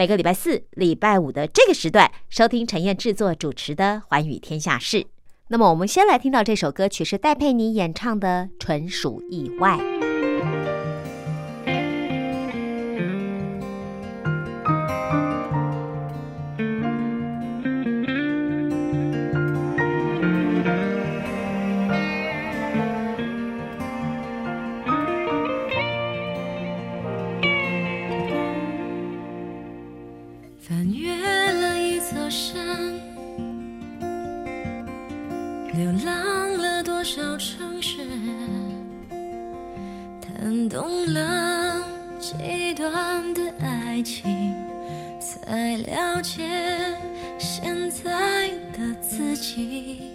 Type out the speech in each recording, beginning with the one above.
每个礼拜四、礼拜五的这个时段收听陈燕制作。主持的《寰宇天下事》，那么我们先来听到这首歌曲是戴佩妮演唱的《纯属意外》。多少城市，弹动了几段的爱情，才了解现在的自己。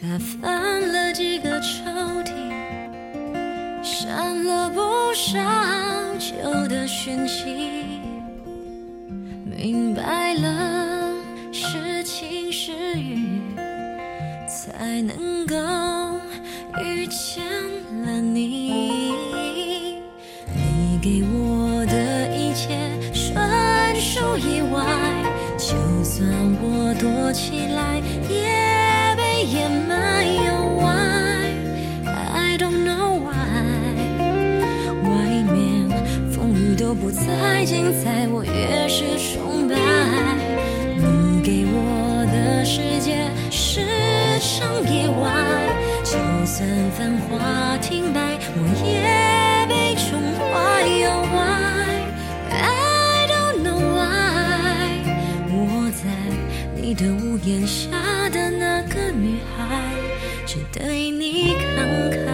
打翻了几个抽屉，删了不少旧的讯息，明白了是晴是雨，才能。在我越是崇拜你给我的世界，是场意外。就算繁华停摆，我也被宠坏。Why? I don't know why。我在你的屋檐下的那个女孩，只对你慷慨，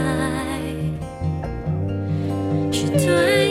只对。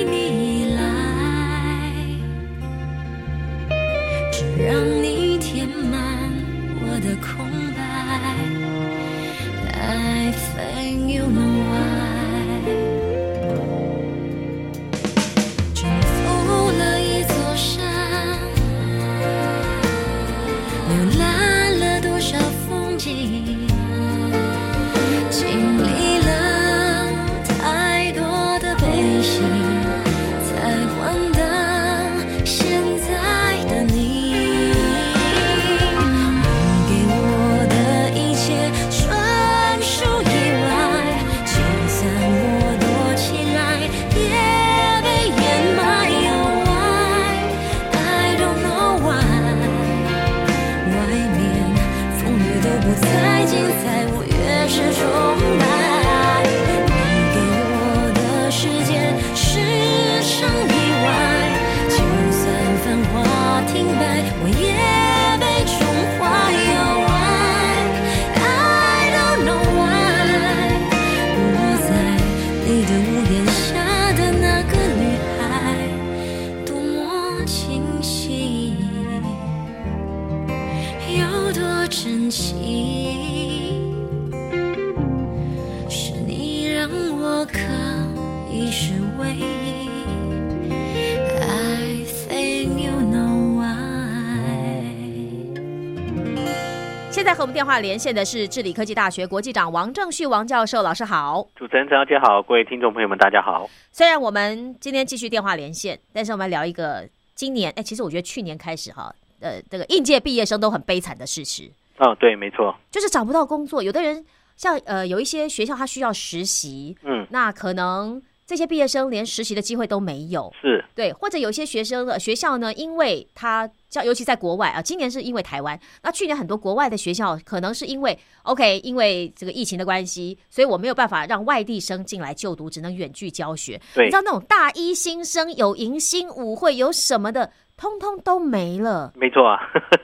电话连线的是治理科技大学国际长王正旭王教授，老师好。主持人陈小姐好，各位听众朋友们大家好。虽然我们今天继续电话连线，但是我们聊一个今年，哎，其实我觉得去年开始哈，呃，这个应届毕业生都很悲惨的事实。哦，对，没错，就是找不到工作。有的人像呃，有一些学校他需要实习，嗯，那可能这些毕业生连实习的机会都没有，是对，或者有些学生的学校呢，因为他教，尤其在国外啊，今年是因为台湾，那去年很多国外的学校可能是因为 OK，因为这个疫情的关系，所以我没有办法让外地生进来就读，只能远距教学。对你知，道那种大一新生有迎新舞会有什么的，通通都没了。没错啊。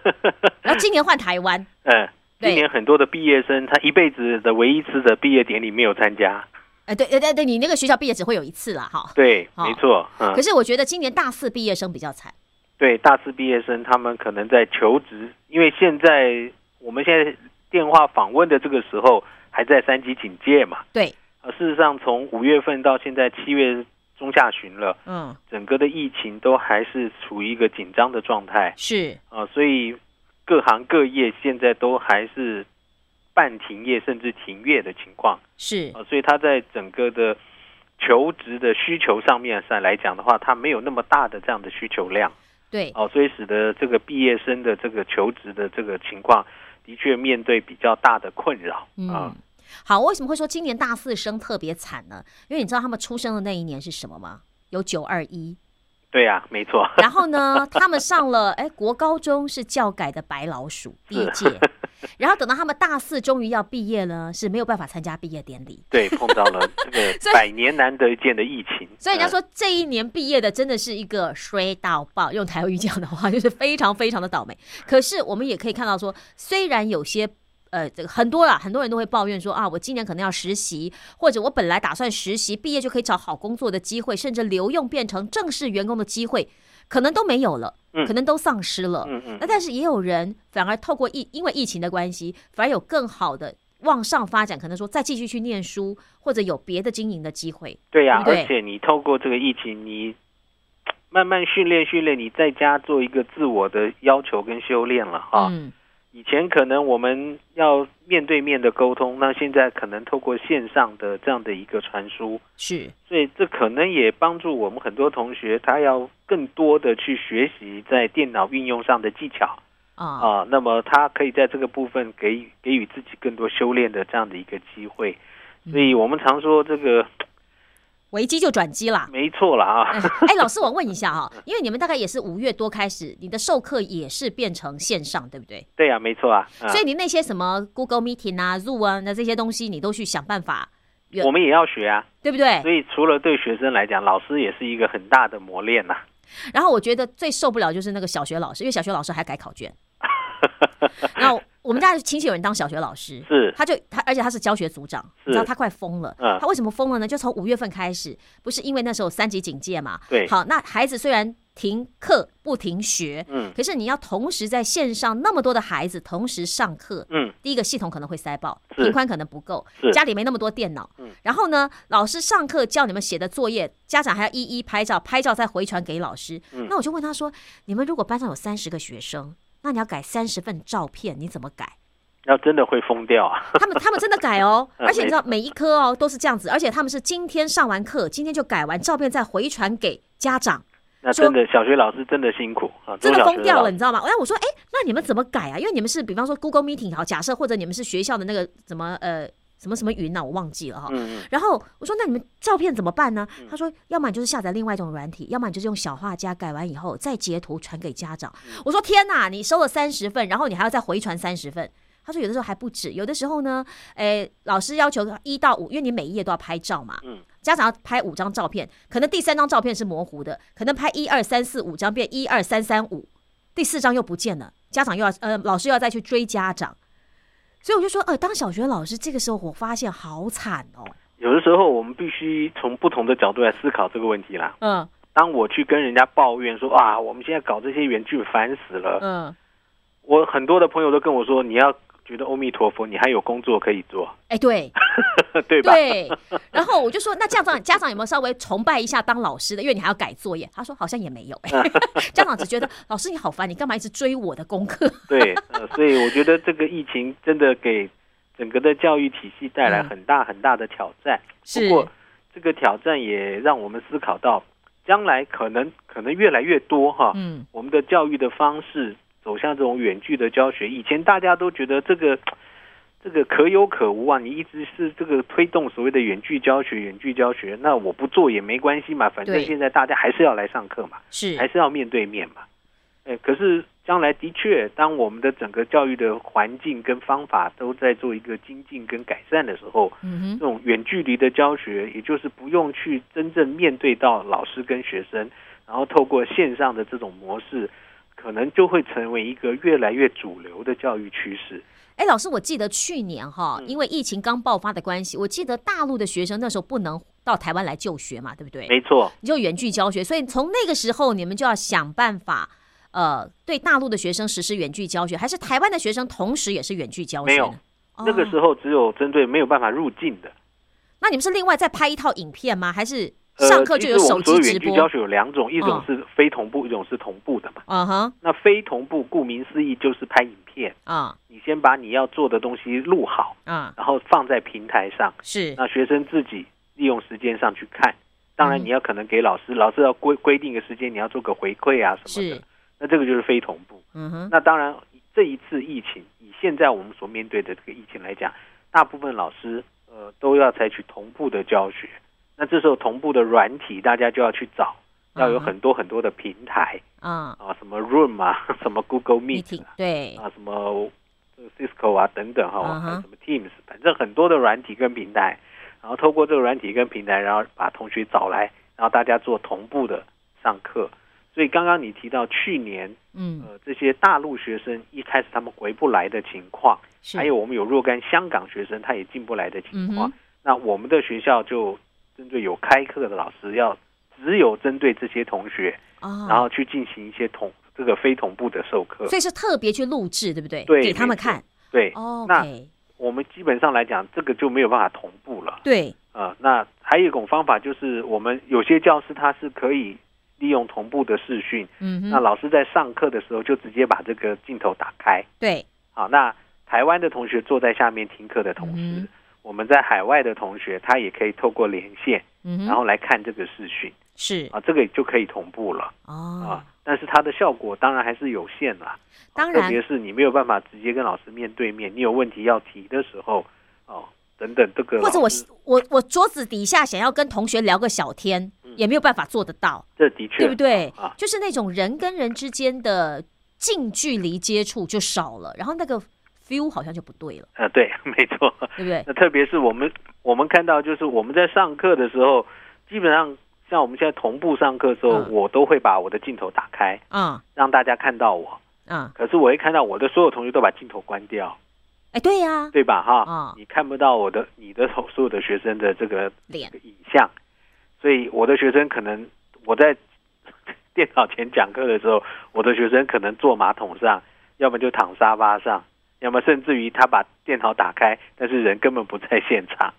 然后今年换台湾，嗯，对今年很多的毕业生，他一辈子的唯一一次的毕业典礼没有参加。呃，对对对对，你那个学校毕业只会有一次啦，哈。对，好没错。嗯可，是我觉得今年大四毕业生比较惨，对，大四毕业生他们可能在求职，因为现在我们现在电话访问的这个时候还在三级警戒嘛。对，呃，事实上从五月份到现在七月中下旬了，嗯，整个的疫情都还是处于一个紧张的状态是，啊、所以各行各业现在都还是半停业甚至停业的情况是啊、，所以它在整个的求职的需求上面上来讲的话，它没有那么大的这样的需求量对，哦，所以使得这个毕业生的这个求职的这个情况，的确面对比较大的困扰啊嗯。。好，为什么会说今年大四生特别惨呢？因为你知道他们出生的那一年是什么吗？有九二一，对呀、没错。然后呢，他们上了哎国高中是教改的白老鼠第一届，然后等到他们大四终于要毕业了，是没有办法参加毕业典礼。对，碰到了 这个百年难得一见的疫情，嗯所以人家说这一年毕业的真的是一个衰到爆，用台语讲的话就是非常非常的倒霉。可是我们也可以看到说，虽然有些呃这个很多啦，很多人都会抱怨说啊，我今年可能要实习，或者我本来打算实习，毕业就可以找好工作的机会，甚至留用变成正式员工的机会，可能都没有了，嗯可能都丧失了。嗯嗯那但是也有人反而透过疫，因为疫情的关系，反而有更好的往上发展，可能说再继续去念书，或者有别的经营的机会。对呀、对对而且你透过这个疫情，你慢慢训练训练，你在家做一个自我的要求跟修炼了哈。嗯，以前可能我们要面对面的沟通，那现在可能透过线上的这样的一个传输，是，所以这可能也帮助我们很多同学，他要更多的去学习在电脑运用上的技巧啊，啊。那么他可以在这个部分给予给予自己更多修炼的这样的一个机会。所以我们常说这个危机就转机啦。没错了啊。哎，哎老师，我问一下哈，因为你们大概也是五月多开始，你的授课也是变成线上，对不对？对呀、没错啊。啊所以你那些什么 Google Meeting 啊、Zoom 啊，那这些东西，你都去想办法，我们也要学啊。对不对？所以除了对学生来讲，老师也是一个很大的磨练呐、然后我觉得最受不了就是那个小学老师，因为小学老师还改考卷。然后我们家亲戚有人当小学老师，是他就他，而且他是教学组长，你知道他快疯了。嗯他为什么疯了呢？就从五月份开始，不是因为那时候三级警戒嘛？对好，那孩子虽然停课不停学，嗯可是你要同时在线上那么多的孩子同时上课，嗯，第一个系统可能会塞爆，是频宽可能不够是，家里没那么多电脑嗯。然后呢，老师上课叫你们写的作业，家长还要一一拍照，拍照再回传给老师。嗯那我就问他说：“你们如果班上有三十个学生，那你要改三十份照片，你怎么改？”要真的会疯掉啊。他们他们真的改哦，嗯而且你知道每一科哦都是这样子，而且他们是今天上完课，今天就改完照片再回传给家长，那真的小学老师真的辛苦啊，真的疯掉了，你知道吗？然后我说，哎，那你们怎么改啊？因为你们是比方说 Google Meeting 好，假设或者你们是学校的那个怎么呃什么什么云呐、我忘记了哈。然后我说：“那你们照片怎么办呢？”他说：“要么你就是下载另外一种软体，要么你就是用小画家改完以后再截图传给家长。”嗯我说：“天哪，你收了三十份，然后你还要再回传三十份。”他说：“有的时候还不止，有的时候呢，诶，老师要求一到五，因为你每一页都要拍照嘛，嗯，家长要拍五张照片，可能第三张照片是模糊的，可能拍一二三四五张变一二三三五，第四张又不见了，家长又要呃，老师又要再去追家长。”所以我就说，呃，当小学老师这个时候，我发现好惨哦。有的时候我们必须从不同的角度来思考这个问题啦。嗯当我去跟人家抱怨说啊，我们现在搞这些原剧烦死了，嗯，我很多的朋友都跟我说，你要觉得阿弥陀佛，你还有工作可以做，哎，对 对吧？对。然后我就说，那家长家长有没有稍微崇拜一下当老师的？因为你还要改作业。他说好像也没有。哎，家长只觉得老师你好烦，你干嘛一直追我的功课？对，呃，所以我觉得这个疫情真的给整个的教育体系带来嗯很大很大的挑战。是不过这个挑战也让我们思考到，将来可能可能越来越多哈，嗯我们的教育的方式走向这种远距的教学。以前大家都觉得这个这个可有可无啊！你一直是这个推动所谓的远距教学，远距教学，那我不做也没关系嘛，反正现在大家还是要来上课嘛，是还是要面对面嘛。哎，可是将来的确，当我们的整个教育的环境跟方法都在做一个精进跟改善的时候，嗯，这种远距离的教学，也就是不用去真正面对到老师跟学生，然后透过线上的这种模式，可能就会成为一个越来越主流的教育趋势。哎，老师，我记得去年哈，嗯因为疫情刚爆发的关系，我记得大陆的学生那时候不能到台湾来就学嘛，对不对？没错，你就远距教学，所以从那个时候你们就要想办法，呃，对大陆的学生实施远距教学，还是台湾的学生同时也是远距教学？没有那个哦时候只有针对没有办法入境的。那你们是另外再拍一套影片吗？还是呃，上课就有其实我手们所有远机直播？距教学有两种，一种嗯是非同步，一种是同步的嘛。嗯哼，那非同步，顾名思义就是拍影片，啊你先把你要做的东西录好，啊，然后放在平台上，是那学生自己利用时间上去看。当然，嗯你要可能给老师，老师要规规定个时间，你要做个回馈啊什么的是。那这个就是非同步。嗯哼，那当然，这一次疫情，以现在我们所面对的这个疫情来讲，大部分老师呃都要采取同步的教学。那这时候同步的软体，大家就要去找，要有很多很多的平台啊啊，什么 Room 啊，什么 Google Meet 啊，对，啊什么 Cisco 啊等等哈，什么 Teams，反正很多的软体跟平台，然后透过这个软体跟平台，然后把同学找来，然后大家做同步的上课。所以刚刚你提到去年嗯，呃这些大陆学生一开始他们回不来的情况，是。还有我们有若干香港学生他也进不来的情况，嗯那我们的学校就针对有开课的老师，要只有针对这些同学，啊，然后去进行一些同这个非同步的授课。所以是特别去录制，对不对？对给他们看。对，哦那我们基本上来讲，这个就没有办法同步了。对，呃，那还有一种方法就是，我们有些教师他是可以利用同步的视讯，嗯，那老师在上课的时候就直接把这个镜头打开。对，好，那台湾的同学坐在下面听课的同时，我们在海外的同学他也可以透过连线，嗯，然后来看这个视讯。是。啊，这个就可以同步了。哦。啊。，但是它的效果当然还是有限啦。啊当然。特别是你没有办法直接跟老师面对面，你有问题要提的时候，哦，等等，这个或者我我我桌子底下想要跟同学聊个小天，也没有办法做得到，这的确对不对？啊？就是那种人跟人之间的近距离接触就少了，然后那个 feel 好像就不对了，呃，对，没错。对不对？那特别是我们我们看到，就是我们在上课的时候，基本上像我们现在同步上课的时候，嗯。我都会把我的镜头打开，嗯让大家看到我。嗯，可是我一看到我的所有同学都把镜头关掉，哎，对呀，对吧？哈，嗯你看不到我的你的所有的学生的这个脸这个影像，所以我的学生可能我在电脑前讲课的时候，我的学生可能坐马桶上，要么就躺沙发上，要么甚至于他把电脑打开，但是人根本不在现场，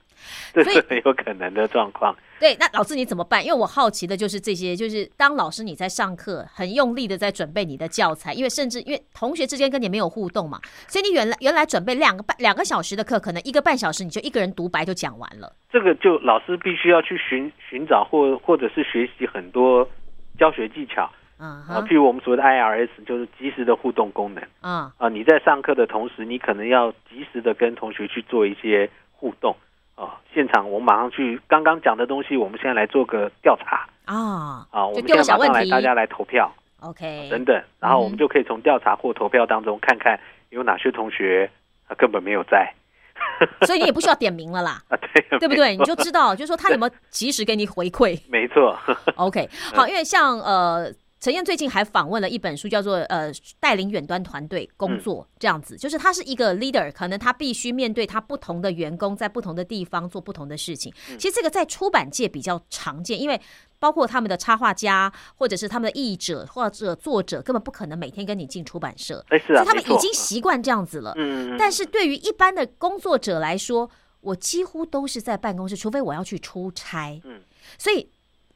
这是很有可能的状况。对，那老师你怎么办？因为我好奇的就是这些，就是当老师你在上课，很用力的在准备你的教材，因为甚至因为同学之间跟你没有互动嘛，所以你原来原来准备两个半两个小时的课，可能一个半小时你就一个人独白就讲完了。这个就老师必须要去寻寻找或或者是学习很多教学技巧嗯啊，哼，譬如我们所谓的 IRS，就是及时的互动功能。啊啊，你在上课的同时，你可能要及时的跟同学去做一些互动啊。现场我们马上去刚刚讲的东西，我们现在来做个调查啊啊，我们现在马上来大家来投票，OK，等等，然后我们嗯就可以从调查或投票当中看看有哪些同学他根本没有在 所以你也不需要点名了啦，啊，对对不对？你就知道，就是说他有没有及时给你回馈。没错，OK，好，因为像呃。陈燕最近还访问了一本书，叫做《呃带领远端团队工作》这样子，就是他是一个 leader，可能他必须面对他不同的员工，在不同的地方做不同的事情。其实这个在出版界比较常见，因为包括他们的插画家，或者是他们的译者或者作者，根本不可能每天跟你进出版社，哎是啊，所以他们已经习惯这样子了。嗯，嗯但是对于一般的工作者来说，我几乎都是在办公室，除非我要去出差。嗯，所以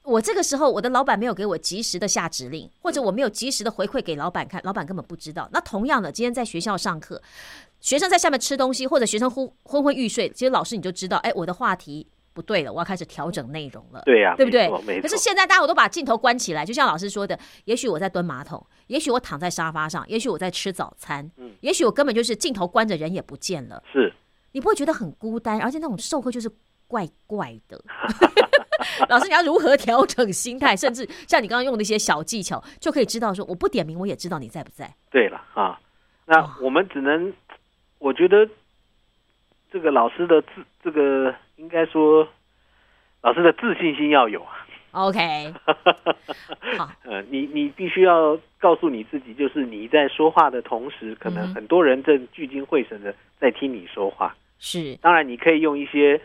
我这个时候，我的老板没有给我及时的下指令，或者我没有及时的回馈给老板看，老板根本不知道。那同样的，今天在学校上课，学生在下面吃东西，或者学生昏昏昏欲睡，其实老师你就知道，哎，我的话题不对了，我要开始调整内容了。对呀、对不对？可是，现在大家我都把镜头关起来，就像老师说的，也许我在蹲马桶，也许我躺在沙发上，也许我在吃早餐，嗯也许我根本就是镜头关着，人也不见了。是你不会觉得很孤单，而且那种授课就是怪怪的。老师，你要如何调整心态？甚至像你刚刚用的一些小技巧，就可以知道说，我不点名我也知道你在不在。对了啊，那我们只能，我觉得这个老师的自，这个应该说老师的自信心要有啊。OK，好，呃，你你必须要告诉你自己，就是你在说话的同时，可能很多人正聚精会神的在听你说话。是当然，你可以用一些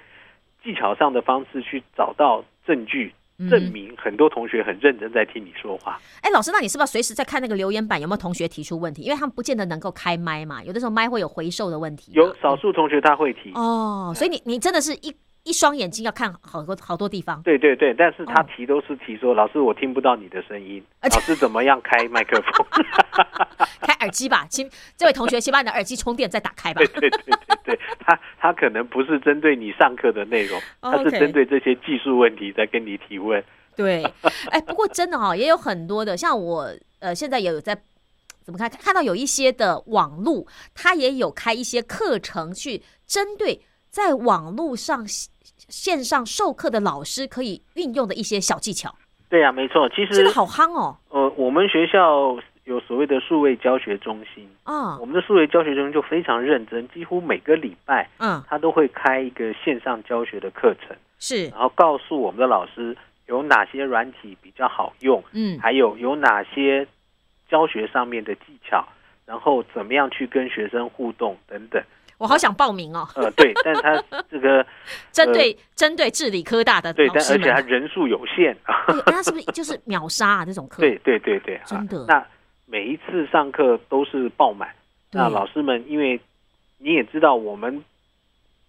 技巧上的方式去找到证据，证嗯明很多同学很认真在听你说话。哎，老师，那你是不是随时在看那个留言板有没有同学提出问题？因为他们不见得能够开麦嘛，有的时候麦会有回授的问题。有少数同学他会提，哦，所以你你真的是一一双眼睛要看好多好多地方。对对对，但是他哦提都是提说，老师我听不到你的声音，老师怎么样开麦克风？开耳机吧，请这位同学先把你的耳机充电再打开吧对。对对对对，他他可能不是针对你上课的内容，他是针对这些技术问题在跟你提问。对，哎，不过真的哈、也有很多的，像我呃，现在也有在怎么看看到有一些的网路，他也有开一些课程，去针对在网络上线上授课的老师可以运用的一些小技巧，对呀、没错，其实这个好夯哦。呃，我们学校有所谓的数位教学中心，啊。我，们的数位教学中心就非常认真，几乎每个礼拜嗯，他都会开一个线上教学的课程，是，然后告诉我们的老师有哪些软体比较好用，嗯，还有有哪些教学上面的技巧，然后怎么样去跟学生互动等等。我好想报名哦，呃，对，但他这个 针对针对治理科大的对，但而且他，人数有限。对，那是不是就是秒杀啊这种课？对对对对，啊真的那每一次上课都是爆满，那老师们因为你也知道，我们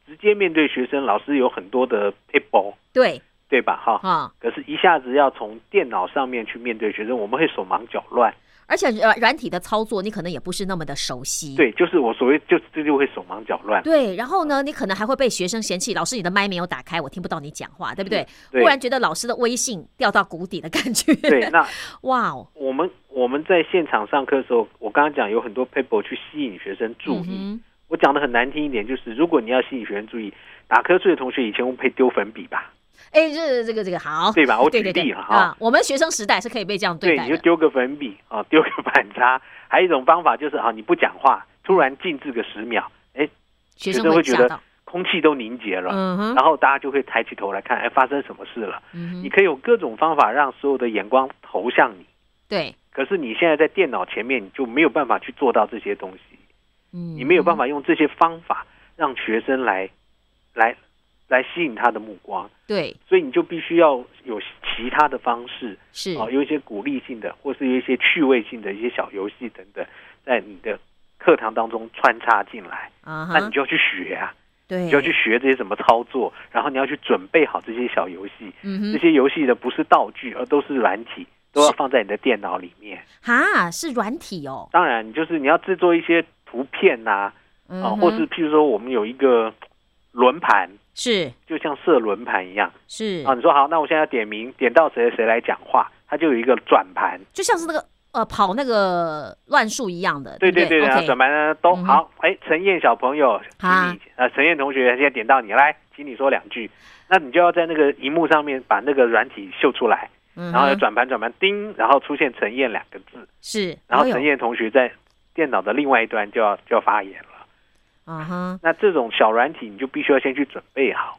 直接面对学生，老师有很多的 people，对对吧？哈，啊，可是，一下子要从电脑上面去面对学生，我们会手忙脚乱。而且软软体的操作你可能也不是那么的熟悉，对，就是我所谓就这就会手忙脚乱。对，然后呢，你可能还会被学生嫌弃，老师你的麦没有打开，我听不到你讲话，对不对？对忽然觉得老师的威信掉到谷底的感觉。对，那 哇哦，我们我们在现场上课的时候，我刚刚讲有很多 people 去吸引学生注意。嗯我讲的很难听一点，就是如果你要吸引学生注意，打瞌睡的同学以前会丢粉笔吧，哼，哎，这这个这个好，对吧？我举对对对例了哈。啊，我们学生时代是可以被这样对，待的。你就丢个粉笔啊，丢个 板擦。还有一种方法就是啊，你不讲话，突然静置个十秒，哎，学生会觉得，空气都凝结了，嗯，然后大家就会抬起头来看，哎，发生什么事了？嗯，你可以有各种方法让所有的眼光投向你。对，可是你现在在电脑前面，你就没有办法去做到这些东西，嗯，你没有办法用这些方法让学生来来来吸引他的目光，对，所以你就必须要有其他的方式，是，哦，有一些鼓励性的，或是有一些趣味性的一些小游戏等等，在你的课堂当中穿插进来，啊哈，那你就要去学啊，对，你就要去学这些怎么操作，然后你要去准备好这些小游戏，嗯哼，这些游戏的不是道具，而都是软体，都要放在你的电脑里面。哈，是软体哦，当然，你就是你要制作一些图片呐、啊，或是譬如说我们有一个轮盘，是就像设轮盘一样是啊。，你说好，那我现在要点名，点到谁谁来讲话，它就有一个转盘。就像是那个呃跑那个乱数一样的，对对对，然后转盘呢都好。哎，陈燕小朋友，请啊你呃，陈燕同学现在点到你来，请你说两句。那你就要在那个荧幕上面把那个软体秀出来，嗯然后要转盘转盘，叮，然后出现陈燕两个字，是，然后陈燕同学在电脑的另外一端就要就要发言了。啊哈，那这种小软体，你就必须要先去准备好。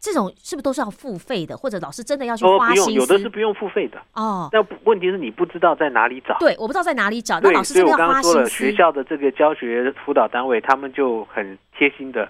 这种是不是都是要付费的，或者老师真的要去哦，不用，花有的是不用付费的。哦？那问题是你不知道在哪里找。对，我不知道在哪里找，那，老师我真的要花刚刚说了。学校的这个教学辅导单位，他们就很贴心的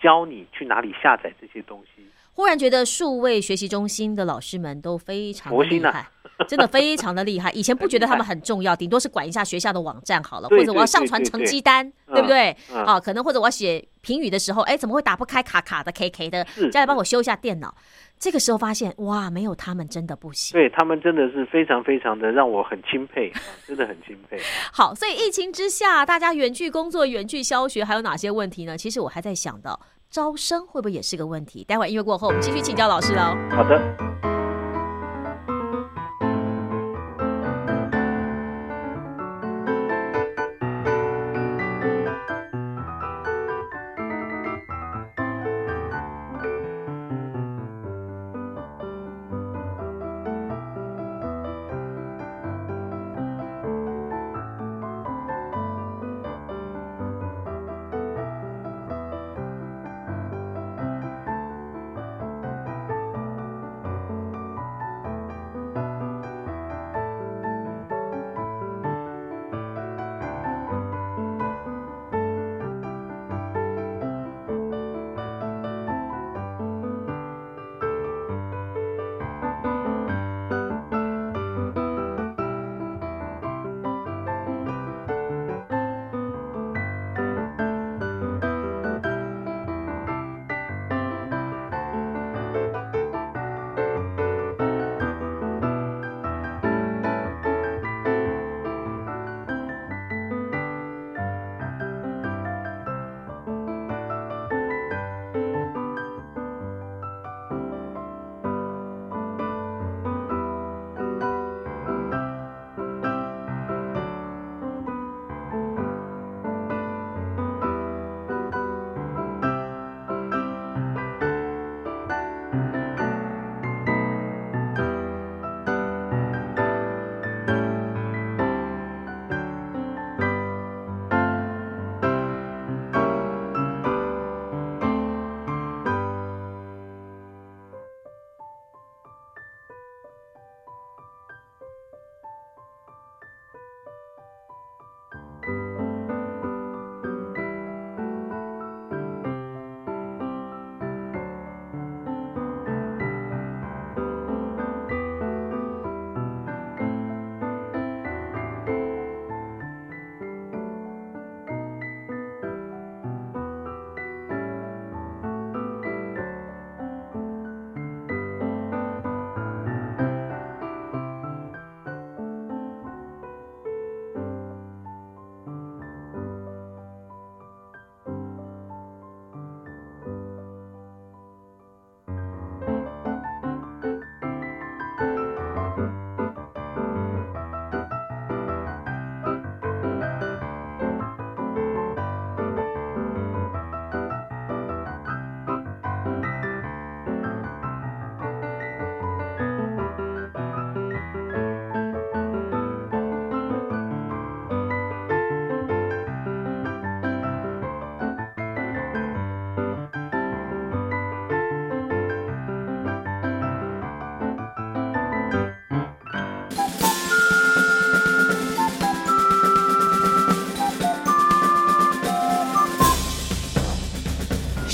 教你去哪里下载这些东西。忽然觉得数位学习中心的老师们都非常的佛心啊厉害。真的非常的厉害，以前不觉得他们很很重要，顶多是管一下学校的网站好了，或者我要上传成绩单，嗯对不对？嗯啊，可能或者我要写评语的时候，哎，怎么会打不开卡卡的 K K 的？是再来帮我修一下电脑。这个时候发现，哇，没有他们真的不行。对他们真的是非常非常的让我很钦佩，啊真的很钦佩。好，所以疫情之下，大家远距工作、远距教学，还有哪些问题呢？其实我还在想到，招生会不会也是个问题？待会儿音乐过后，我们继续请教老师喽。好的。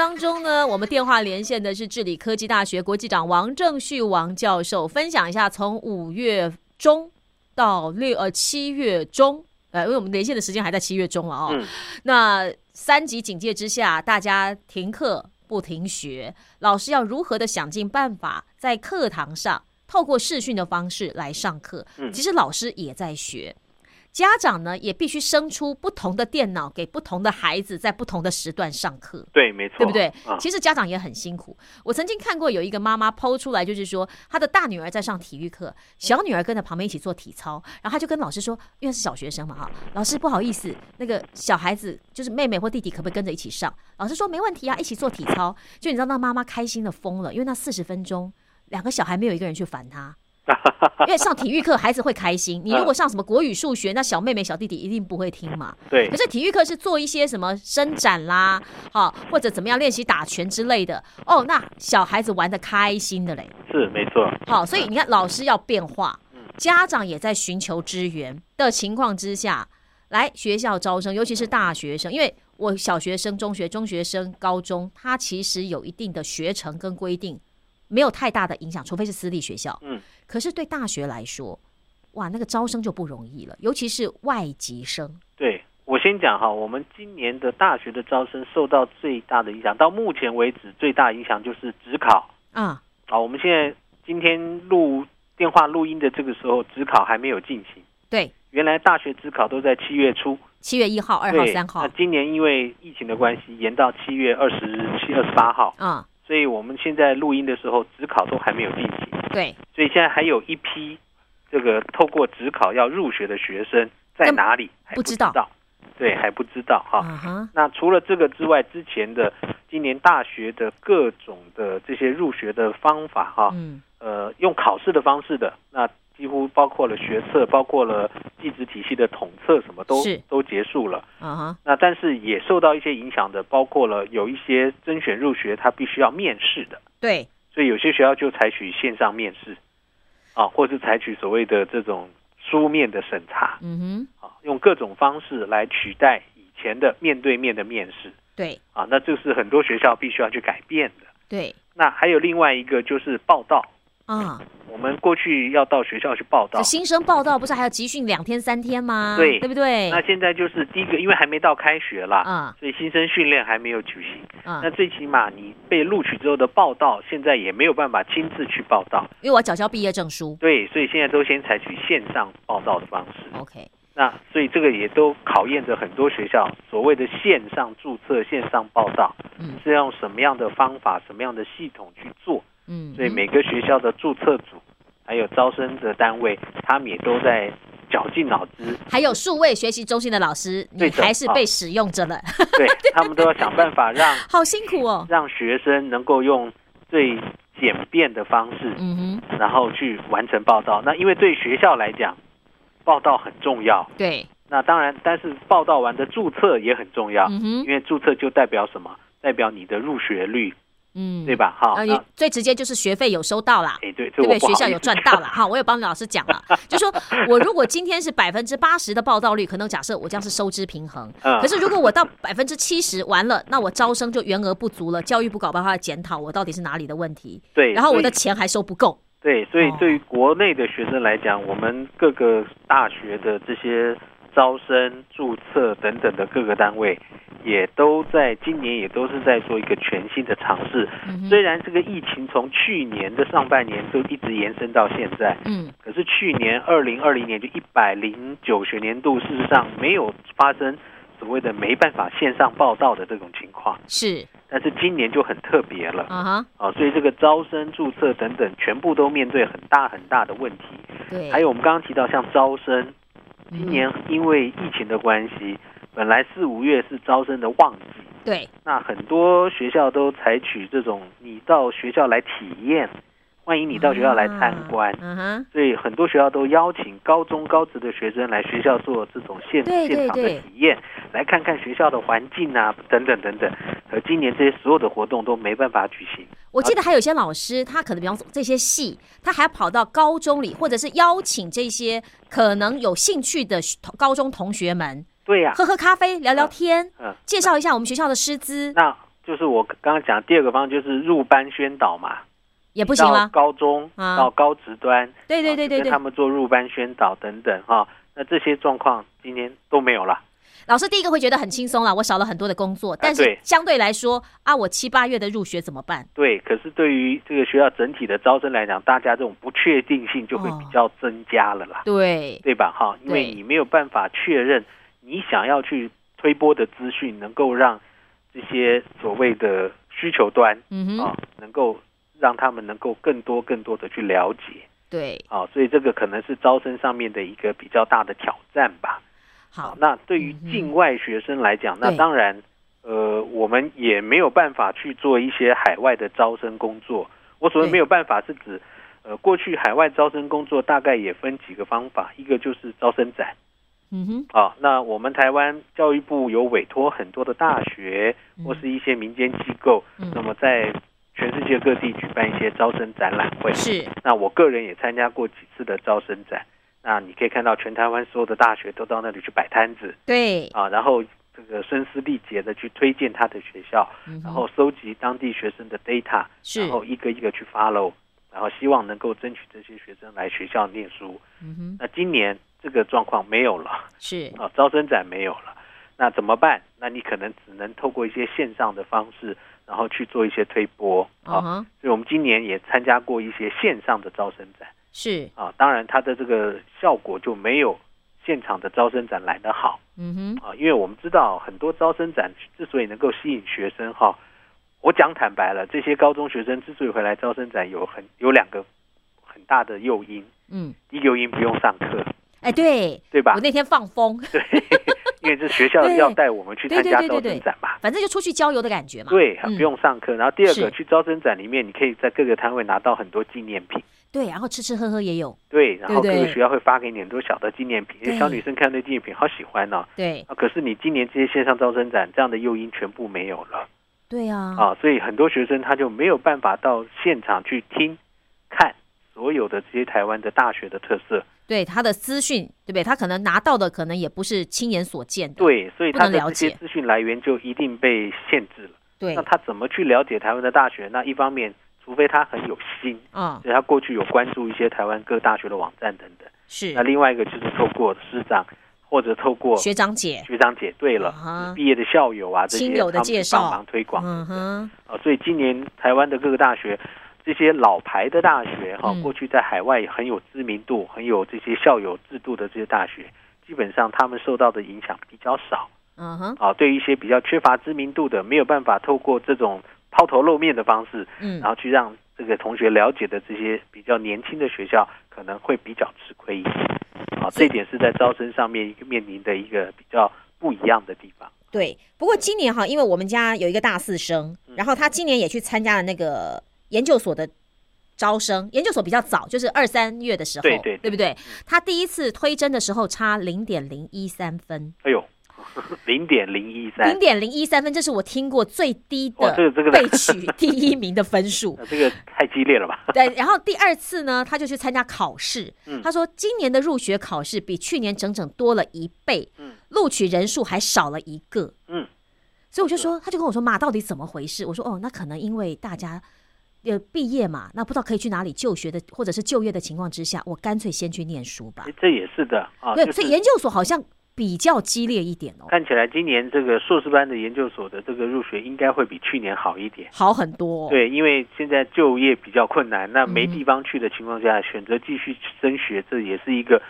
当中呢，我们电话连线的是治理科技大学国际长王正旭王教授，分享一下从五月中到六呃七月中，呃，因为我们连线的时间还在七月中了哦。嗯那三级警戒之下，大家停课不停学，老师要如何的想尽办法在课堂上透过视讯的方式来上课？嗯其实老师也在学。家长呢，也必须生出不同的电脑给不同的孩子，在不同的时段上课。对，没错，对不对？啊，其实家长也很辛苦。我曾经看过有一个妈妈剖出来，就是说她的大女儿在上体育课，小女儿跟着旁边一起做体操，然后她就跟老师说，因为是小学生嘛哈，老师不好意思，那个小孩子就是妹妹或弟弟可不可以跟着一起上？老师说没问题啊，一起做体操。就你知道那妈妈开心的疯了，因为那四十分钟。两个小孩没有一个人去烦他，因为上体育课孩子会开心。你如果上什么国语、数学，那小妹妹、小弟弟一定不会听嘛。对可，是体育课是做一些什么伸展啦，好或者怎么样练习打拳之类的哦，那小孩子玩的开心的嘞。是没错，好，所以你看老师要变化嗯，家长也在寻求支援的情况之下，来学校招生，尤其是大学生，因为我小学生、中学、中学生、高中，它其实有一定的学程跟规定，没有太大的影响，除非是私立学校。嗯，可是对大学来说，哇，那个招生就不容易了，尤其是外籍生。对。我先讲哈，我们今年的大学的招生受到最大的影响，到目前为止最大影响就是职考啊，啊。我们现在今天录电话录音的这个时候，职考还没有进行。对，原来大学职考都在七月初，七月一号、二号、对三号那今年因为疫情的关系，延到七月二十七、二十八号，啊，所以我们现在录音的时候，职考都还没有进行。对，所以现在还有一批这个透过职考要入学的学生在哪里还不知道。对，还不知道哈。那除了这个之外，之前的今年大学的各种的这些入学的方法哈，嗯，呃，用考试的方式的，那几乎包括了学测，包括了技职体系的统测，什么都都结束了。啊哈，那但是也受到一些影响的，包括了有一些甄选入学，他必须要面试的。对，所以有些学校就采取线上面试，啊，或是采取所谓的这种书面的审查，嗯哼，啊，用各种方式来取代以前的面对面的面试，对，啊，那这是很多学校必须要去改变的。对，那还有另外一个就是报道，啊，我们过去要到学校去报道，新生报道不是还要集训两天三天吗？对对不对？那现在就是第一个，因为还没到开学啦，啊所以新生训练还没有举行。嗯那，最起码你被录取之后的报道，现在也没有办法亲自去报道，因为我要缴交毕业证书。对，所以现在都先采取线上报道的方式。OK，那所以这个也都考验着很多学校所谓的线上注册、线上报道嗯是用什么样的方法、什么样的系统去做。嗯，所以每个学校的注册组还有招生的单位，他们也都在绞尽脑汁，还有数位学习中心的老师，你对还是被使用着了，对 他们都要想办法让 好辛苦哦。让学生能够用最简便的方式，嗯哼，然后去完成报道。那因为对学校来讲，报道很重要。对，那当然，但是报道完的注册也很重要，嗯，因为注册就代表什么？代表你的入学率，嗯，对？吧？哈，啊，你最直接就是学费有收到啦。哎，对，学校有赚到了哈，我有帮老师讲了，就说我如果今天是百分之八十的报道率，可能假设我将是收支平衡。嗯可是如果我到百分之七十完了，那我招生就员额不足了，教育部搞办法检讨我到底是哪里的问题，对，然后我的钱还收不够。对，所以哦对于国内的学生来讲，我们各个大学的这些招生、注册等等的各个单位，也都在今年也都是在做一个全新的尝试。虽然这个疫情从去年的上半年就一直延伸到现在，嗯可是去年二零二零年就一百零九学年度，事实上没有发生所谓的没办法线上报道的这种情况。是，但是今年就很特别了啊哈，啊，所以这个招生、注册等等，全部都面对很大很大的问题。对，还有我们刚刚提到像招生，今嗯年因为疫情的关系，本来四五月是招生的旺季，对，那很多学校都采取这种你到学校来体验，欢迎你到学校来参观。嗯哼，所以很多学校都邀请高中高职的学生来学校做这种现现场的体验，来看看学校的环境啊，等等等等。而今年这些所有的活动都没办法举行。我记得还有一些老师，他可能比方说这些戏，他还跑到高中里，或者是邀请这些可能有兴趣的高中同学们对呀、喝喝咖啡、聊聊天，嗯，介绍一下我们学校的师资，那就是我刚刚讲的第二个方向，就是入班宣导嘛。也不行了。高中啊到高职端，对对对对对他，们做入班宣导等等哈。那这些状况今年都没有了。老师第一个会觉得很轻松了，我少了很多的工作，但是相对来说啊，我七八月的入学怎么办？对，可是对于这个学校整体的招生来讲，大家这种不确定性就会比较增加了啦，对，对吧？哈，因为你没有办法确认你想要去推播的资讯能够让这些所谓的需求端嗯啊，，能够让他们能够更多更多的去了解。对，啊，所以这个可能是招生上面的一个比较大的挑战吧。好，那对于境外学生来讲，那当然，呃，我们也没有办法去做一些海外的招生工作。我所谓没有办法，是指，呃，过去海外招生工作大概也分几个方法，一个就是招生展嗯哼，啊。那我们台湾教育部有委托很多的大学嗯或是一些民间机构，嗯那么在全世界各地举办一些招生展览会。是，那我个人也参加过几次的招生展。那你可以看到，全台湾所有的大学都到那里去摆摊子。对，啊，然后这个声嘶力竭的去推荐他的学校，嗯然后收集当地学生的 data，然后一个一个去 follow，然后希望能够争取这些学生来学校念书。那今年这个状况没有了。是，啊，招生展没有了，那怎么办？那你可能只能透过一些线上的方式，然后去做一些推波。啊。所以我们今年也参加过一些线上的招生展。是，啊，当然它的这个效果就没有现场的招生展来得好。嗯哼，啊，因为我们知道很多招生展之所以能够吸引学生哈，我讲坦白了，这些高中学生之所以会来招生展有很有两个很大的诱因，嗯，第一个诱因不用上课，哎，对，对吧？我？那天放风，对，因为这学校要带我们去参加招生展嘛。反正就出去郊游的感觉嘛。对，嗯不用上课。然后第二个，去招生展里面，你可以在各个摊位拿到很多纪念品。对，然后吃吃喝喝也有，对，然后各个学校会发给你很多小的纪念品，因为小女生看那纪念品好喜欢哦。对啊，可是你今年这些线上招生展这样的诱因全部没有了对啊，啊，所以很多学生他就没有办法到现场去听、看所有的这些台湾的大学的特色。对他的资讯，对不对？他可能拿到的可能也不是亲眼所见的。对，所以他的解这些资讯来源就一定被限制了。对那，他怎么去了解台湾的大学？那一方面，除非他很有心，嗯，所以他过去有关注一些台湾各大学的网站等等。是那另外一个就是透过师长或者透过学长姐，学长姐，对了毕业的校友啊，这些亲友的他们去介绍帮忙推广嗯哼，啊，所以今年台湾的各个大学，这些老牌的大学哈嗯，过去在海外很有知名度、很有这些校友制度的这些大学，基本上他们受到的影响比较少嗯哼，啊。对于一些比较缺乏知名度的，没有办法透过这种抛头露面的方式，嗯然，后去让这个同学了解的这些比较年轻的学校，可能会比较吃亏一些啊。这一点是在招生上面一个面临的一个比较不一样的地方。对。不过今年哈，因为我们家有一个大四生，嗯然后他今年也去参加了那个研究所的招生，研究所比较早，就是二三月的时候，对对对不对？他第一次推甄的时候差零点零一三分，哎呦，零点零一三零，点零一三分，这是我听过最低的个这个被取 第一名的分数。呃这个太激烈了吧？对，然后第二次呢，他就去参加考试。嗯他说今年的入学考试比去年整整多了一倍，嗯录取人数还少了一个。嗯，所以我就说，他就跟我说妈，到底怎么回事？我说哦，那可能因为大家呃毕业嘛，那不知道可以去哪里就学的，或者是就业的情况之下，我干脆先去念书吧。这也是的啊，对，就是所以研究所好像比较激烈一点哦，看起来今年这个硕士班的研究所的这个入学应该会比去年好一点。好很多、哦。对，因为现在就业比较困难，那没嗯地方去的情况下，选择继续升学，这也是一个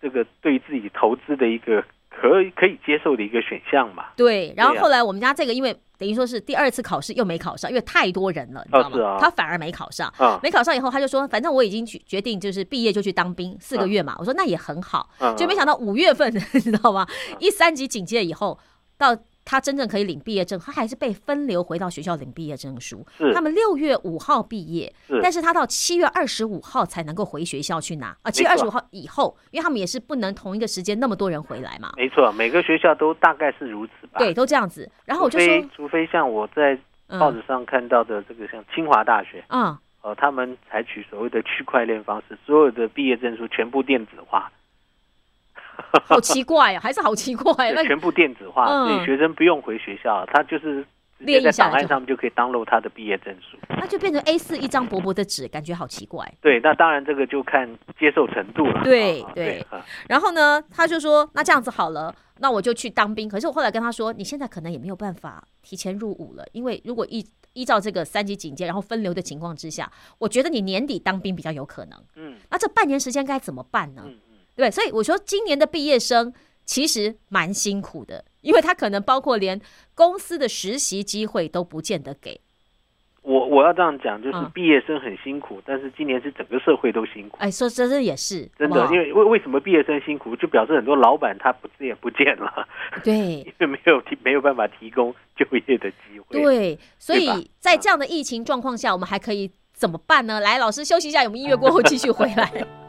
这个对自己投资的一个可以可以接受的一个选项嘛。对，然后后来我们家这个因为等于说是第二次考试又没考上，因为太多人了，你知道吗？他反而没考上。啊，没考上以后，他就说：“反正我已经决决定，就是毕业就去当兵四个月嘛。我说：“那也很好。嗯就没想到五月份，你知道吗？一三级警戒以后，到他真正可以领毕业证，他还是被分流回到学校领毕业证书。是他们六月五号毕业，是但是他到七月二十五号才能够回学校去拿啊。七月二十五号以后，因为他们也是不能同一个时间那么多人回来嘛。没错，每个学校都大概是如此吧。对，，都这样子。然后我就说，除非像我在报嗯纸上看到的这个，像清华大学，啊、呃，他们采取所谓的区块链方式，所有的毕业证书全部电子化，好奇怪啊，还是好奇怪。那全部电子化，嗯所以学生不用回学校，他就是直接在档案上面就可以 download 他的毕业证书。那就变成 A 四一张薄薄的纸，感觉好奇怪。对，那当然这个就看接受程度了。啊对对然后呢，他就说：“那这样子好了，那我就去当兵。”可是我后来跟他说：“你现在可能也没有办法提前入伍了，因为如果依依照这个三级警戒，然后分流的情况之下，我觉得你年底当兵比较有可能。嗯那这半年时间该怎么办呢？对，所以我说今年的毕业生其实蛮辛苦的，因为他可能包括连公司的实习机会都不见得给。我我要这样讲，就是嗯毕业生很辛苦，但是今年是整个社会都辛苦。哎，说真的也是，真的，因为为为什么毕业生辛苦，就表示很多老板他不见也不见了，对因为没有提没有办法提供就业的机会。，对，所以在这样的疫情状况下，我们还可以怎么办呢？来，老师休息一下，我们音乐过后继续回来。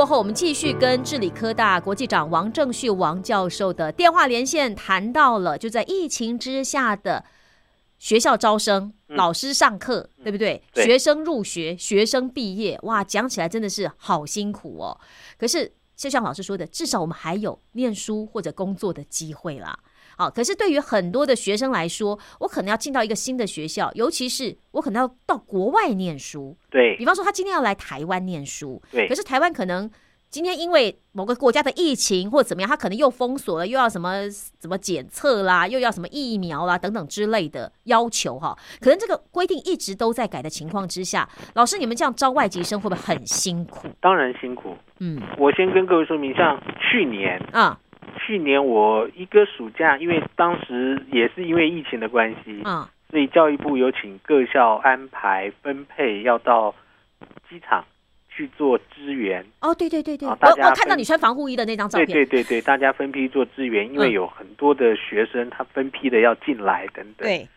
过后，我们继续跟治理科大国际长王正旭王教授的电话连线，谈到了就在疫情之下的学校招生、嗯老师上课，对不对？对学生入学、学生毕业，哇，讲起来真的是好辛苦哦。可是就像老师说的，至少我们还有念书或者工作的机会啦。好，可是对于很多的学生来说，我可能要进到一个新的学校，尤其是我可能要到国外念书。对比方说，他今天要来台湾念书，对可是台湾可能今天因为某个国家的疫情或怎么样，他可能又封锁了，又要什么怎么检测啦，又要什么疫苗啦等等之类的要求哈。可能这个规定一直都在改的情况之下，老师你们这样招外籍生会不会很辛苦？当然辛苦。嗯我先跟各位说明，像去年，啊去年我一个暑假，因为当时也是因为疫情的关系，嗯。所以教育部有请各校安排分配要到机场去做支援。哦，对对对对，我好大家我看到你穿防护衣的那张照片，对对对，大家分批做支援，因为嗯。有很多的学生他分批的要进来等等。对。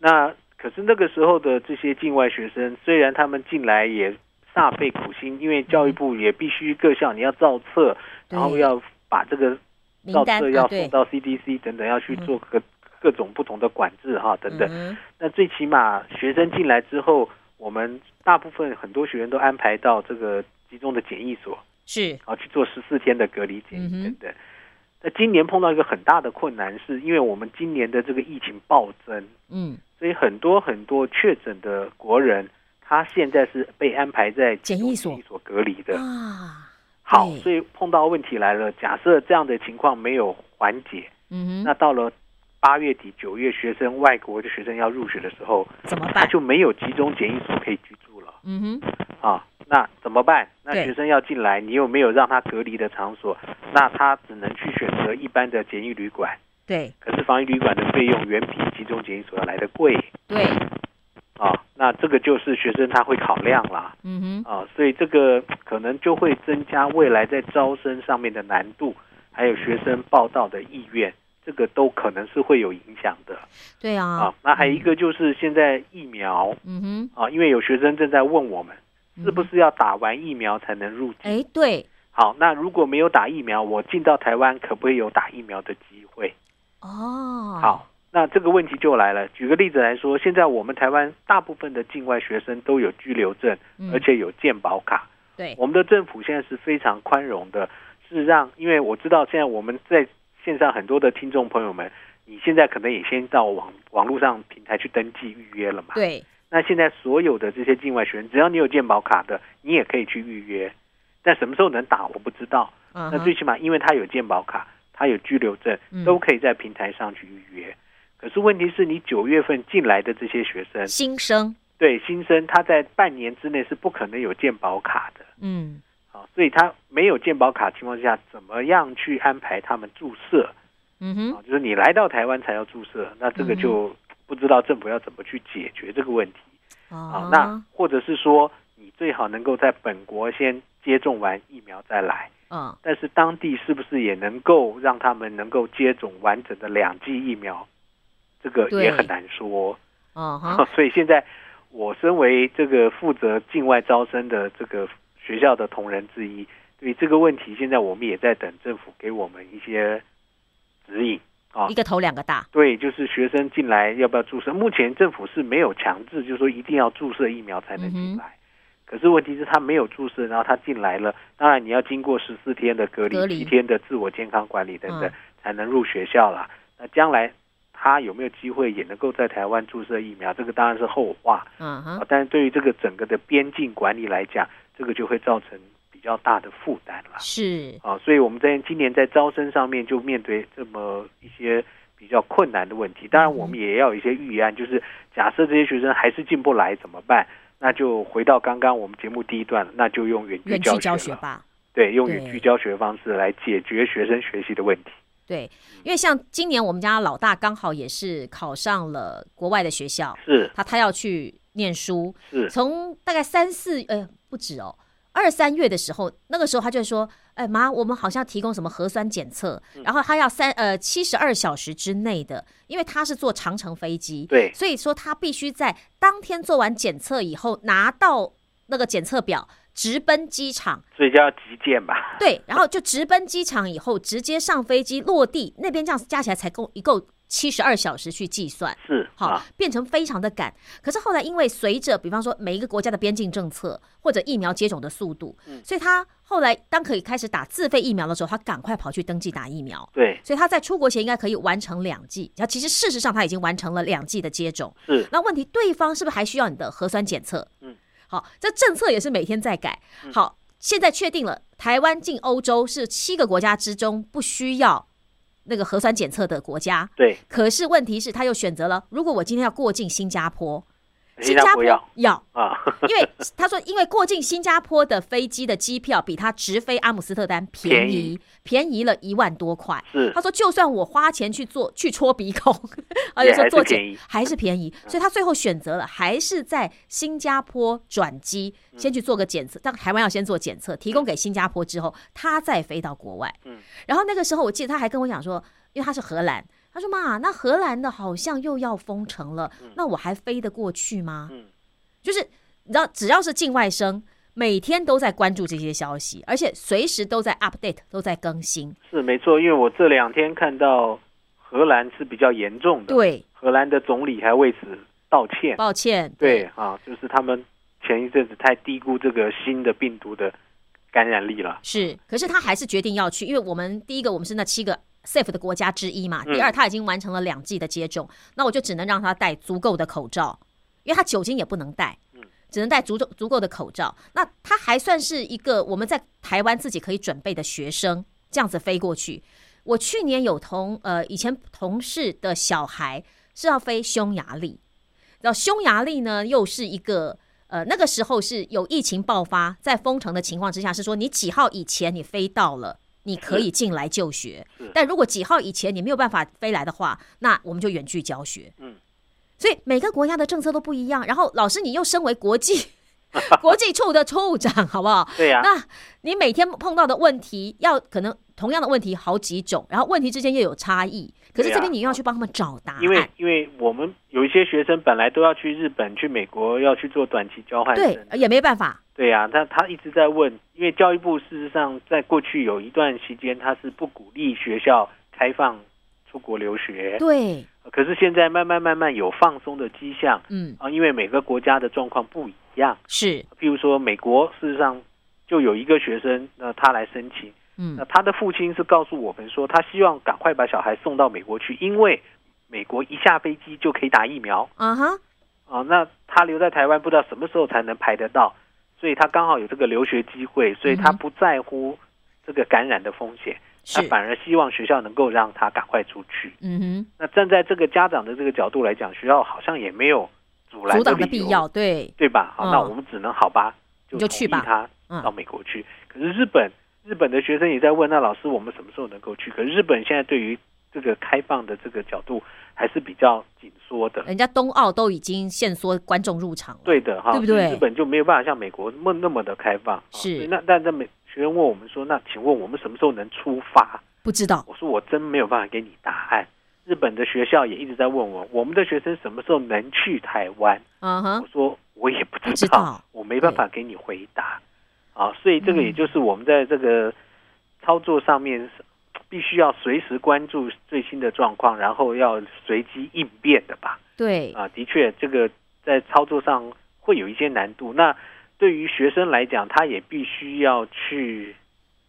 那可是那个时候的这些境外学生，虽然他们进来也煞费苦心，因为教育部也必须各校你要造册，然后要把这个名单造册要送到 CDC 等等，要去做各各种不同的管制哈等等。嗯那最起码学生进来之后，我们大部分很多学员都安排到这个集中的检疫所，是。啊去做十四天的隔离检疫等等。那今年碰到一个很大的困难，是因为我们今年的这个疫情暴增，嗯。所以很多很多确诊的国人，他现在是被安排在检疫所。所隔离的。啊，好，所以碰到问题来了，假设这样的情况没有缓解，嗯哼，那到了八月底九月，学生外国的学生要入学的时候，怎么办？他就没有集中检疫所可以居住了嗯哼，啊。那怎么办？那学生要进来，你又没有让他隔离的场所，那他只能去选择一般的检疫旅馆。对可是防疫旅馆的费用远比集中检疫所要来的贵对，啊。那这个就是学生他会考量啦嗯哼，啊，所以这个可能就会增加未来在招生上面的难度，还有学生报到的意愿，这个都可能是会有影响的对啊啊。，那还有一个就是现在疫苗嗯哼，啊，因为有学生正在问我们，是不？是要打完疫苗才能入境？哎，对好，那如果没有打疫苗，我进到台湾可不可以有打疫苗的机会？哦，好，那这个问题就来了。举个例子来说，现在我们台湾大部分的境外学生都有居留证，嗯而且有健保卡。对，我们的政府现在是非常宽容的，是让，因为我知道现在我们在线上很多的听众朋友们，你现在可能也先到网网络上平台去登记预约了嘛？。对，那现在所有的这些境外学生，只要你有健保卡的，你也可以去预约。但什么时候能打，我不知道。那最起码，因为他有健保卡，他有居留证嗯，都可以在平台上去预约。可是问题是你九月份进来的这些学生，新生，对新生，他在半年之内是不可能有健保卡的嗯啊，所以他没有健保卡情况下，怎么样去安排他们注射嗯哼，啊？就是你来到台湾才要注射，那这个就不知道政府要怎么去解决这个问题啊哦。那或者是说，你最好能够在本国先接种完疫苗再来。嗯但是当地是不是也能够让他们能够接种完整的两剂疫苗，这个也很难说。哦哈，所以现在我身为这个负责境外招生的这个学校的同仁之一，对于这个问题，现在我们也在等政府给我们一些指引啊一。个头两个大，对，就是学生进来要不要注射？目前政府是没有强制，就是说一定要注射疫苗才能进来。可是问题是，他没有注射，然后他进来了，当然你要经过十四天的隔离、隔离七天的自我健康管理等等，嗯才能入学校啦。那将来他有没有机会也能够在台湾注射疫苗？这个当然是后话嗯哼啊。，但是对于这个整个的边境管理来讲，这个就会造成比较大的负担了。是，啊，所以我们在今年在招生上面就面对这么一些比较困难的问题。当然，我们也要有一些预案，就是假设这些学生还是进不来怎么办？那就回到刚刚我们节目第一段，那就用远距教。学吧。对，用远距教学方式来解决学生学习的问题。对，因为像今年我们家老大刚好也是考上了国外的学校，是他他要去念书，是从大概三四呃不止哦，二三月的时候，那个时候他就说，哎妈，我们好像提供什么核酸检测，嗯然后他要三呃七十二小时之内的，因为他是坐长程飞机，对所以说他必须在当天做完检测以后拿到那个检测表。直奔机场，所以叫急件吧。对，然后就直奔机场以后，直接上飞机落地，那边这样加起来才够一够七十二小时去计算。是好啊，，变成非常的赶。可是后来因为随着比方说每一个国家的边境政策或者疫苗接种的速度，嗯所以他后来当可以开始打自费疫苗的时候，他赶快跑去登记打疫苗。对，所以他在出国前应该可以完成两剂，然后其实事实上他已经完成了两剂的接种。是那问题，对方是不是还需要你的核酸检测？嗯，好，这政策也是每天在改。好，现在确定了，台湾进欧洲是七个国家之中不需要那个核酸检测的国家。对，可是问题是，他又选择了，如果我今天要过境新加坡，新加坡要。要，啊，因为他说，因为过境新加坡的飞机的机票比他直飞阿姆斯特丹便便宜，便宜了一万多块。是。他说，就算我花钱去做去戳鼻孔，而且说做检还是便宜，所以他最后选择了还是在新加坡转机，嗯。先去做个检测。但台湾要先做检测，提供给新加坡之后，他再飞到国外。嗯，然后那个时候我记得他还跟我讲说，因为他是荷兰，他说妈，那荷兰的好像又要封城了，那我还飞得过去吗？嗯，就是你知道，只要是境外生。每天都在关注这些消息，而且随时都在 update，都在更新。是没错，因为我这两天看到荷兰是比较严重的，对，荷兰的总理还为此道歉。抱歉，对啊，就是他们前一阵子太低估这个新的病毒的感染力了。是，可是他还是决定要去，因为我们第一个我们是那七个 safe 的国家之一嘛，嗯第二他已经完成了两剂的接种，那我就只能让他戴足够的口罩，因为他酒精也不能带，嗯只能戴足够足够的口罩。那他还算是一个我们在台湾自己可以准备的学生，这样子飞过去。我去年有同呃以前同事的小孩是要飞匈牙利，然后匈牙利呢又是一个呃那个时候是有疫情爆发，在封城的情况之下，是说你几号以前你飞到了。你可以进来就学，但如果几号以前你没有办法飞来的话，那我们就远距教学。嗯，所以每个国家的政策都不一样。然后老师，你又身为国际 国际处的处长，好不好？对呀、那你每天碰到的问题，要可能同样的问题好几种，然后问题之间又有差异，可是这边你又要去帮他们找答案。因为因为我们有一些学生本来都要去日本、去美国，要去做短期交换对生。也没办法，对呀、他他一直在问，因为教育部事实上在过去有一段时间，他是不鼓励学校开放出国留学，对，可是现在慢慢慢慢有放松的迹象。嗯，啊，因为每个国家的状况不一样。是，譬如说，美国事实上就有一个学生，那他来申请，嗯。那他的父亲是告诉我们说，他希望赶快把小孩送到美国去，因为美国一下飞机就可以打疫苗。啊哈，啊。那他留在台湾不知道什么时候才能排得到，所以他刚好有这个留学机会，所以他不在乎这个感染的风险，他，反而希望学校能够让他赶快出去。嗯哼，那站在这个家长的这个角度来讲，学校好像也没有阻拦的必要，对，对吧？好，嗯那我们只能好吧，就去吧同意他嗯到美国去。可是日本日本的学生也在问，那老师我们什么时候能够去？可是日本现在对于这个开放的这个角度还是比较紧缩的。人家冬奥都已经限缩观众入场了，对的哈，对不对日本就没有办法像美国那么那么的开放。是那但在美学生问我们说，那请问我们什么时候能出发？不知道，我说我真没有办法给你答案。日本的学校也一直在问我，我们的学生什么时候能去台湾？我，说我也不不知道，知道我没办法给你回答。啊，所以这个嗯也就是我们在这个操作上面必须要随时关注最新的状况，然后要随机应变的吧。对，啊，的确，这个在操作上会有一些难度。那对于学生来讲，他也必须要去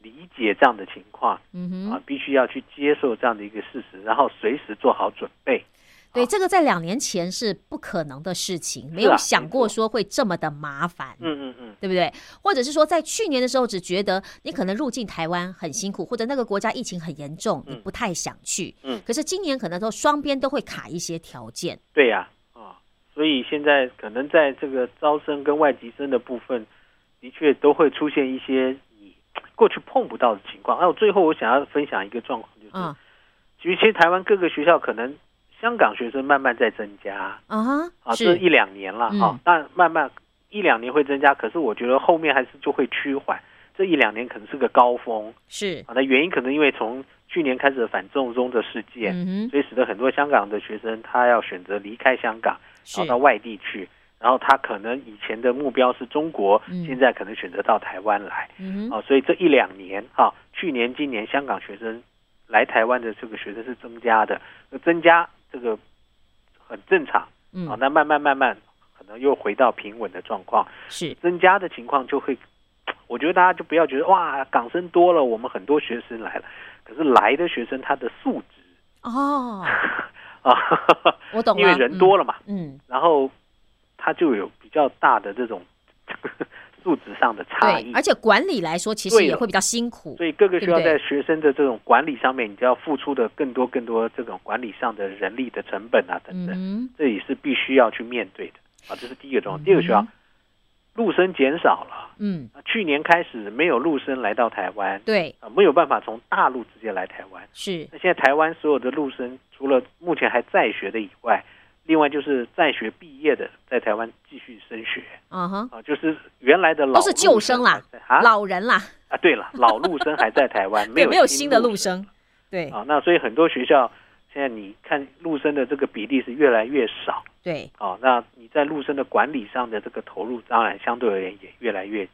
理解这样的情况嗯哼，，啊必须要去接受这样的一个事实，然后随时做好准备。对，啊这个在两年前是不可能的事情，没有想过说会这么的麻烦。嗯嗯嗯，对不对？或者是说，在去年的时候，只觉得你可能入境台湾很辛苦，或者那个国家疫情很严重，你嗯不太想去。嗯可是今年可能都双边都会卡一些条件。对呀、啊，所以现在可能在这个招生跟外籍生的部分，的确都会出现一些你过去碰不到的情况。还有最后，我想要分享一个状况，就是，嗯其实其实台湾各个学校可能香港学生慢慢在增加啊哈，啊，这一两年了嗯哈，那、慢慢一两年会增加，可是我觉得后面还是就会趋缓。这一两年可能是个高峰是，啊，那原因可能因为从去年开始的反送中的事件，嗯，所以使得很多香港的学生他要选择离开香港。然后到，外地去。然后他可能以前的目标是中国，嗯。现在可能选择到台湾来。嗯哼，哦，所以这一两年啊，去年、今年香港学生来台湾的这个学生是增加的，增加这个很正常。啊。嗯，那慢慢慢慢可能又回到平稳的状况，是，增加的情况就会，我觉得大家就不要觉得哇，港生多了，我们很多学生来了，可是来的学生他的素质哦，啊，我懂了，因为人多了嘛，嗯，嗯，然后他就有比较大的这种 素质上的差异，，而且管理来说，其实也会比较辛苦，所以各个学校在学生的这种管理上面，你就要付出的更多更多这种管理上的人力的成本啊等等，嗯这也是必须要去面对的。啊，这是第一个重要。第二个学校嗯陆生减少了，嗯，啊去年开始没有陆生来到台湾，对，啊，没有办法从大陆直接来台湾。是，那现在台湾所有的陆生，除了目前还在学的以外，另外就是在学毕业的，在台湾继续升学。嗯哼，啊，就是原来的老都是旧生啦啊？老人啦，啊，对了，老陆生还在台湾，没，有没有新的陆陆生，对。啊，那所以很多学校现在你看陆生的这个比例是越来越少。对，哦，那你在陆生的管理上的这个投入，当然相对而言也越来越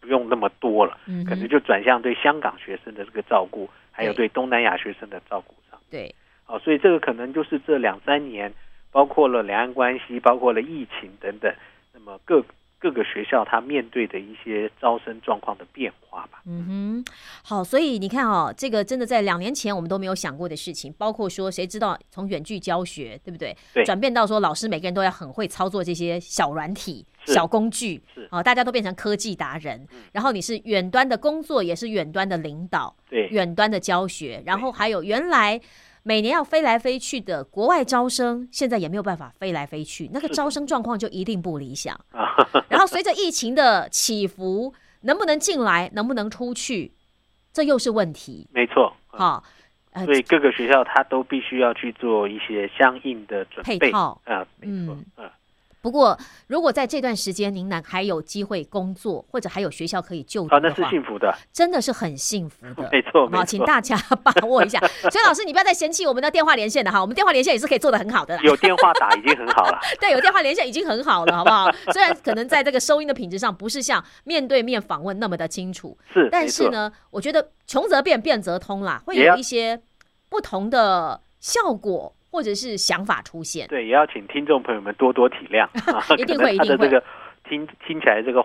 不用那么多了，嗯，可能就转向对香港学生的这个照顾，还有对。对东南亚学生的照顾上。对，哦，所以这个可能就是这两三年，包括了两岸关系，包括了疫情等等，那么各各个学校它面对的一些招生状况的变化吧。嗯哼，好，所以你看哦，这个真的在两年前我们都没有想过的事情，包括说谁知道从远距教学，对不对？对转变到说老师每个人都要很会操作这些小软体、小工具，是哦，大家都变成科技达人。然后你是远端的工作，也是远端的领导，对，远端的教学，然后还有原来。每年要飞来飞去的国外招生，现在也没有办法飞来飞去，那个招生状况就一定不理想。啊，然后随着疫情的起伏，能不能进来，能不能出去，这又是问题。没错。啊好、呃所以各个学校他都必须要去做一些相应的准备配套啊，没错嗯，嗯，不过如果在这段时间您呢还有机会工作，或者还有学校可以就读啊，那是，幸福的，真的是很幸福的。没错，好。请大家 把握一下。所以老师，你不要再嫌弃我们的电话连线了哈，我们电话连线也是可以做的很好的啦。有电话打已经很好了，对，有电话连线已经很好了，好不好？虽然可能在这个收音的品质上不是像面对面访问那么的清楚，是，但是呢，我觉得穷则变，变则通啦，会有一些不同的效果或者是想法出现。对，也要请听众朋友们多多体谅，啊一定可能会一定会他的这个听听起来这个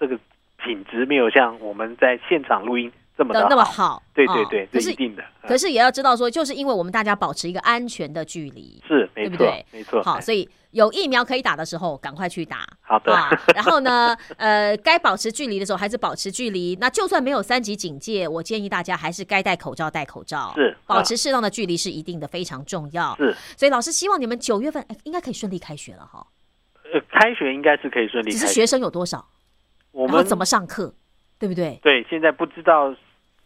这个品质没有像我们在现场录音这么的的那么好，哦对对对，可是这一定的，嗯可是也要知道说，就是因为我们大家保持一个安全的距离，是没错对不对，没错，好，哎所以有疫苗可以打的时候，赶快去打。好的，啊，然后呢，呃，该保持距离的时候还是保持距离。那就算没有三级警戒，我建议大家还是该戴口罩戴口罩，是啊保持适当的距离是一定的，非常重要。是所以老师希望你们九月份哎应该可以顺利开学了哈，呃，开学应该是可以顺利开学，只是学生有多少，我们怎么上课，对不对？对现在不知道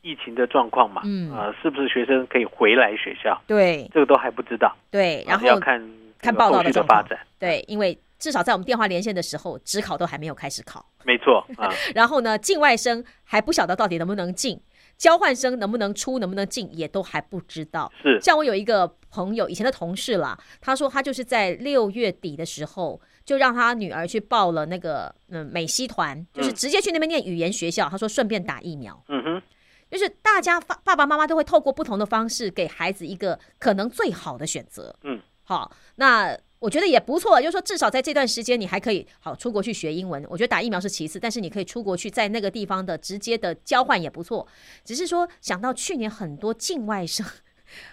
疫情的状况嘛，嗯。呃，是不是学生可以回来学校，对。这个都还不知道，对，然后要看看报道的发展，对，因为至少在我们电话连线的时候，职考都还没有开始考，没错啊，然后呢，境外生还不晓得到底能不能进，交换生能不能出，能不能进，也都还不知道。是。像我有一个朋友，以前的同事啦，他说他就是在六月底的时候，就让他女儿去报了那个嗯美西团，就是嗯。直接去那边念语言学校。他说顺便打疫苗，嗯哼，就是大家爸爸爸妈妈都会透过不同的方式给孩子一个可能最好的选择。嗯，好，那。我觉得也不错，就是说至少在这段时间，你还可以好出国去学英文。我觉得打疫苗是其次，但是你可以出国去在那个地方的直接的交换也不错。只是说想到去年很多境外生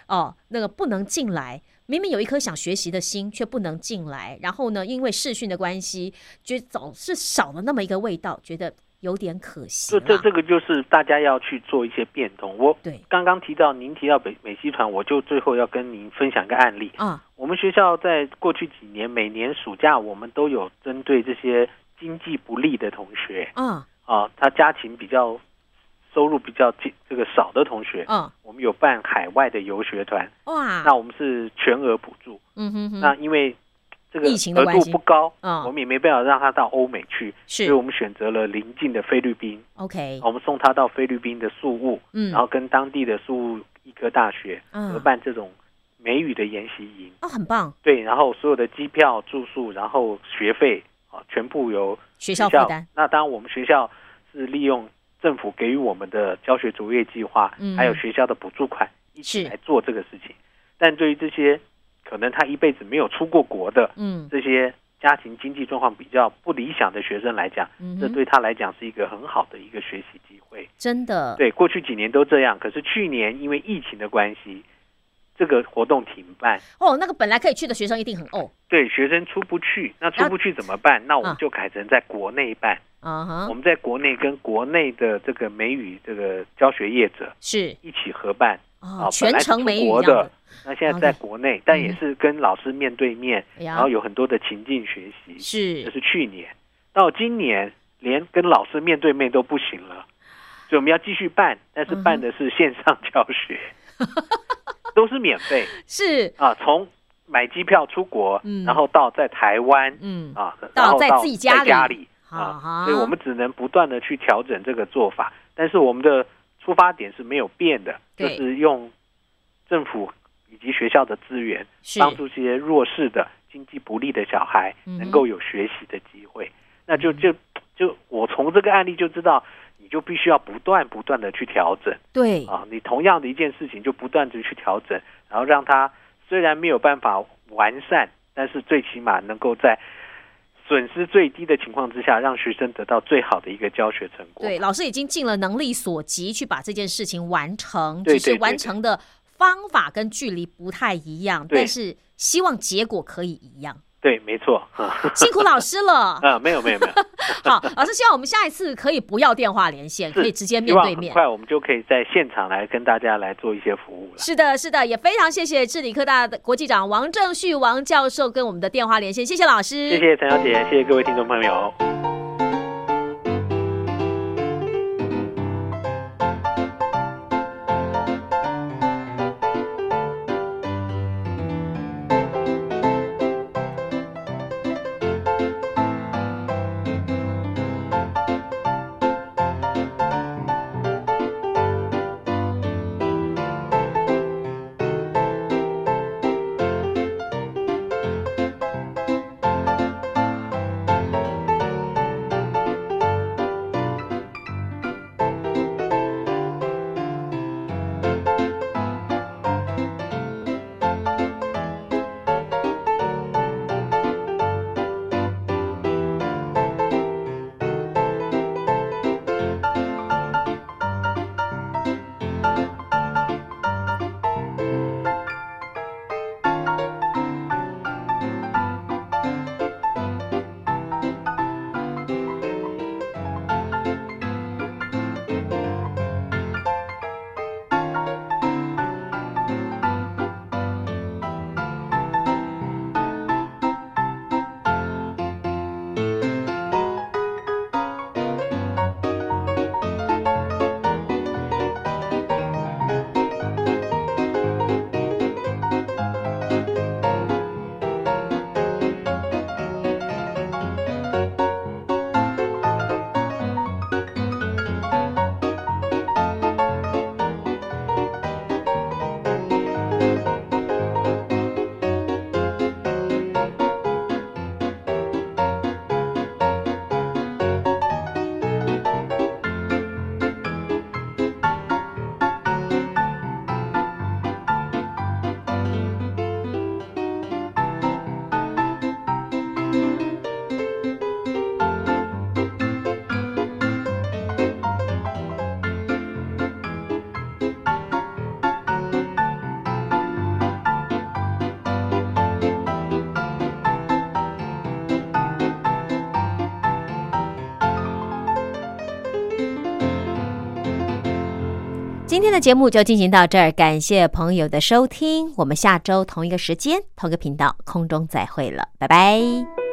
哦，那个不能进来，明明有一颗想学习的心，却不能进来。然后呢，因为视讯的关系，就总是少了那么一个味道，觉得有点可惜这。这这个就是大家要去做一些变动。我对刚刚提到您提到美美西团，我就最后要跟您分享一个案例。啊，我们学校在过去几年，每年暑假我们都有针对这些经济不利的同学啊啊，他家庭比较收入比较这这个少的同学，啊我们有办海外的游学团，哇，那我们是全额补助。嗯哼哼，那因为这个疫情的额关系。度不高，嗯。我们也没办法让他到欧美去，所以我是们选择了邻近的菲律宾，OK，我们送他到菲律宾的宿务，嗯，然后跟当地的宿务医科大学嗯合办这种美语的研习营。哦，很棒，对，然后所有的机票、住宿，然后学费啊全部由学校负担。那当然，我们学校是利用政府给予我们的教学卓越计划，嗯。还有学校的补助款一起是来做这个事情。但对于这些可能他一辈子没有出过国的嗯这些家庭经济状况比较不理想的学生来讲，嗯，这对他来讲是一个很好的一个学习机会。真的，对，过去几年都这样，可是去年因为疫情的关系，这个活动停办。哦，那个本来可以去的学生一定很哦，对，学生出不去，那出不去怎么办？那我们就改成在国内办。啊哈我，们在国内跟国内的这个美语这个教学业者是一起合办。哦，全程美语国的那现在在国内，但也嗯。是跟老师面对面，然后有很多的情境学习。这是是去年，到今年连跟老师面对面都不行了，所以我们要继续办，但是办的是线上教学，都是免费 是，啊，从买机票出国，嗯。然后到在台湾嗯，啊，到自己家里在家里啊，好，所以我们只能不断的去调整这个做法，但是我们的出发点是没有变的，就是用政府以及学校的资源，帮助这些弱势的、经济不利的小孩能够有学习的机会。那就就就我从这个案例就知道，你就必须要不断不断的去调整。对，啊，你同样的一件事情就不断的去调整，然后让它虽然没有办法完善，但是最起码能够在损失最低的情况之下，让学生得到最好的一个教学成果。对，老师已经尽了能力所及去把这件事情完成，对只是完成的方法跟距离不太一样，但是希望结果可以一样。对，没错。辛苦老师了。啊，没有没有没有，好，老师希望我们下一次可以不要电话连线，可以直接面对面。快我们就可以在现场来跟大家来做一些服务了。是的，是的，也非常谢谢治理科大的国际长王正旭王教授跟我们的电话连线，谢谢老师，谢谢陈小姐，谢谢各位听众朋友。节目就进行到这儿，感谢朋友的收听，我们下周同一个时间、同一个频道空中再会了，拜拜。